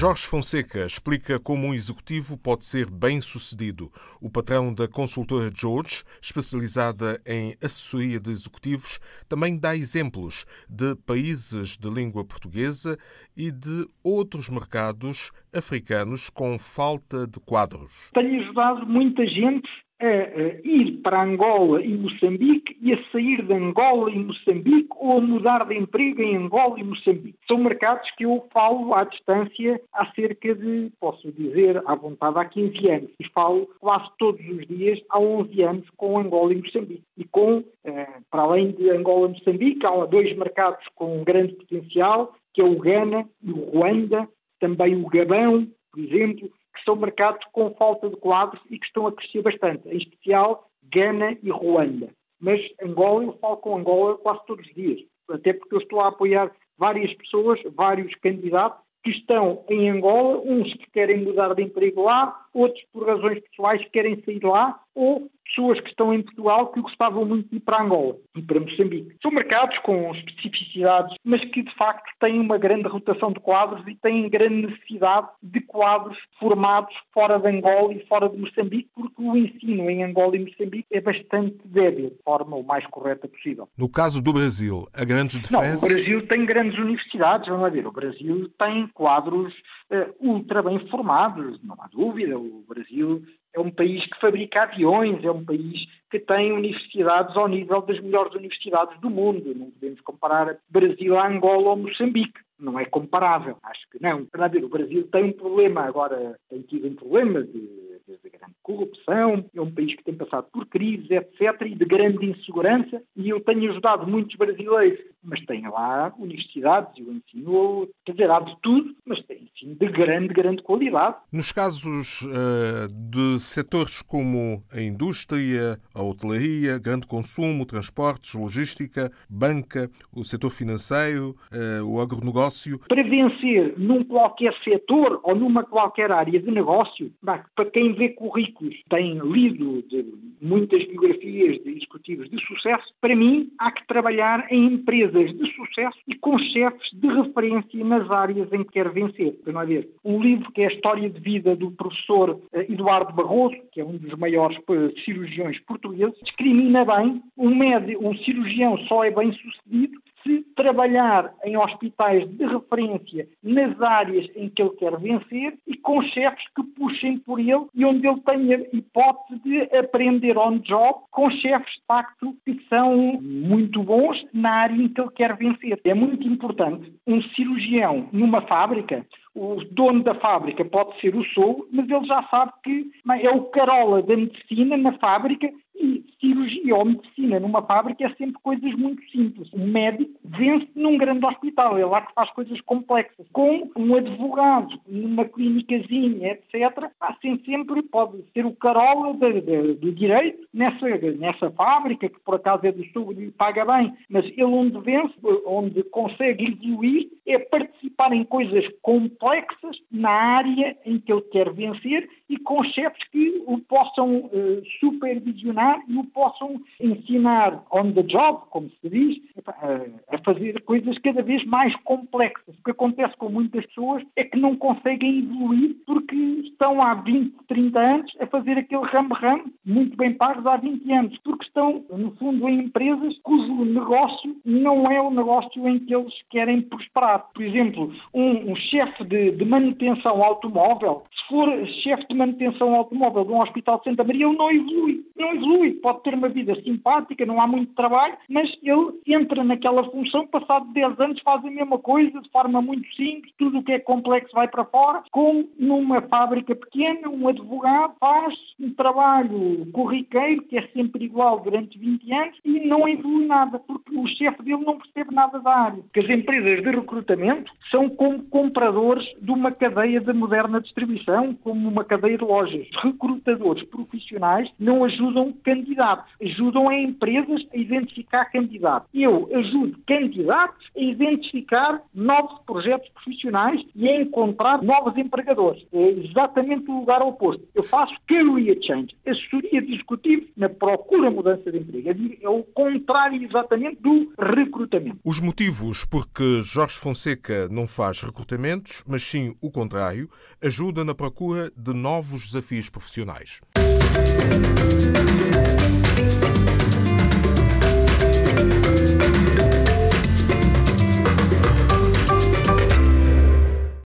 Jorge Fonseca explica como um executivo pode ser bem sucedido. O patrão da consultora George, especializada em assessoria de executivos, também dá exemplos de países de língua portuguesa e de outros mercados africanos com falta de quadros. Tenho ajudado muita gente a, ir para Angola e Moçambique e a sair de Angola e Moçambique ou a mudar de emprego em Angola e Moçambique. São mercados que eu falo à distância há cerca de, posso dizer, à vontade, há 15 anos. E falo quase todos os dias há 11 anos com Angola e Moçambique. E com, eh, para além de Angola e Moçambique, há dois mercados com grande potencial, que é o Ghana e o Ruanda, também o Gabão, por exemplo, que são mercados com falta de quadros e que estão a crescer bastante, em especial Gana e Ruanda. Mas Angola, eu falo com Angola quase todos os dias, até porque eu estou a apoiar várias pessoas, vários candidatos que estão em Angola, uns que querem mudar de emprego lá, outros por razões pessoais que querem sair lá, ou pessoas que estão em Portugal que gostavam muito de ir para Angola e para Moçambique. São mercados com especificidades, mas que de facto têm uma grande rotação de quadros e têm grande necessidade de quadros formados fora de Angola e fora de Moçambique, porque o ensino em Angola e Moçambique é bastante débil, de forma o mais correta possível. No caso do Brasil, há grandes diferenças? Não, o Brasil tem grandes universidades, vamos ver, o Brasil tem quadros ultra bem formados, não há dúvida, o Brasil é um país que fabrica aviões, é um país que tem universidades ao nível das melhores universidades do mundo. Não podemos comparar Brasil a Angola ou Moçambique. Não é comparável, acho que não. O Brasil tem um problema, agora tem tido um problema de de grande corrupção, é um país que tem passado por crises, etc., e de grande insegurança, e eu tenho ajudado muitos brasileiros, mas tem lá universidades e o ensino, quer dizer, há de tudo, mas tem ensino de grande, grande qualidade. Nos casos uh, de setores como a indústria, a hotelaria, grande consumo, transportes, logística, banca, o setor financeiro, uh, o agronegócio. Para vencer num qualquer setor ou numa qualquer área de negócio, para quem vê currículos, tem lido muitas biografias de executivos de sucesso, para mim há que trabalhar em empresas de sucesso e com chefes de referência nas áreas em que quer vencer. Para ver, um livro que é a história de vida do professor eh, Eduardo Barroso, que é um dos maiores eh, cirurgiões portugueses, discrimina bem um médico, um cirurgião só é bem sucedido se trabalhar em hospitais de referência nas áreas em que ele quer vencer e com chefes que puxem por ele e onde ele tenha hipótese de aprender on job com chefes de facto que são muito bons na área em que ele quer vencer. É muito importante um cirurgião numa fábrica o dono da fábrica pode ser o sou, mas ele já sabe que é o carola da medicina na fábrica cirurgia ou medicina numa fábrica é sempre coisas muito simples. O médico vence num grande hospital, é lá que faz coisas complexas. Com um advogado numa clínicazinha, etc., assim sempre pode ser o carola do direito nessa, nessa fábrica, que por acaso é do sul e paga bem, mas ele onde vence, onde consegue evoluir, é participar em coisas complexas na área em que ele quer vencer e com chefes que o possam uh, supervisionar e o possam ensinar on the job, como se diz, a fazer coisas cada vez mais complexas. O que acontece com muitas pessoas é que não conseguem evoluir porque estão há 20, 30 anos a fazer aquele ram-ram muito bem pagos há 20 anos, porque estão, no fundo, em empresas cujo negócio não é o negócio em que eles querem prosperar. Por exemplo, um, um chefe de, de manutenção automóvel, se for chefe de manutenção automóvel de um hospital de Santa Maria, ele não evolui. Não evolui. Pode ter uma vida simpática, não há muito trabalho, mas ele entra naquela função, passado 10 anos faz a mesma coisa, de forma muito simples, tudo o que é complexo vai para fora, como numa fábrica pequena, um advogado faz um trabalho corriqueiro, que é sempre igual durante 20 anos, e não evolui nada, porque o chefe dele não percebe nada da área. Porque as empresas de recrutamento são como compradores de uma cadeia de moderna distribuição, como uma cadeia de lojas. Recrutadores profissionais não ajudam candidatos ajudam a empresas a identificar candidatos. Eu ajudo candidatos a identificar novos projetos profissionais e a encontrar novos empregadores. É exatamente o lugar oposto. Eu faço career change, assessoria de executivo na procura mudança de emprego. É o contrário exatamente do recrutamento. Os motivos por que Jorge Fonseca não faz recrutamentos, mas sim o contrário, ajuda na procura de novos desafios profissionais.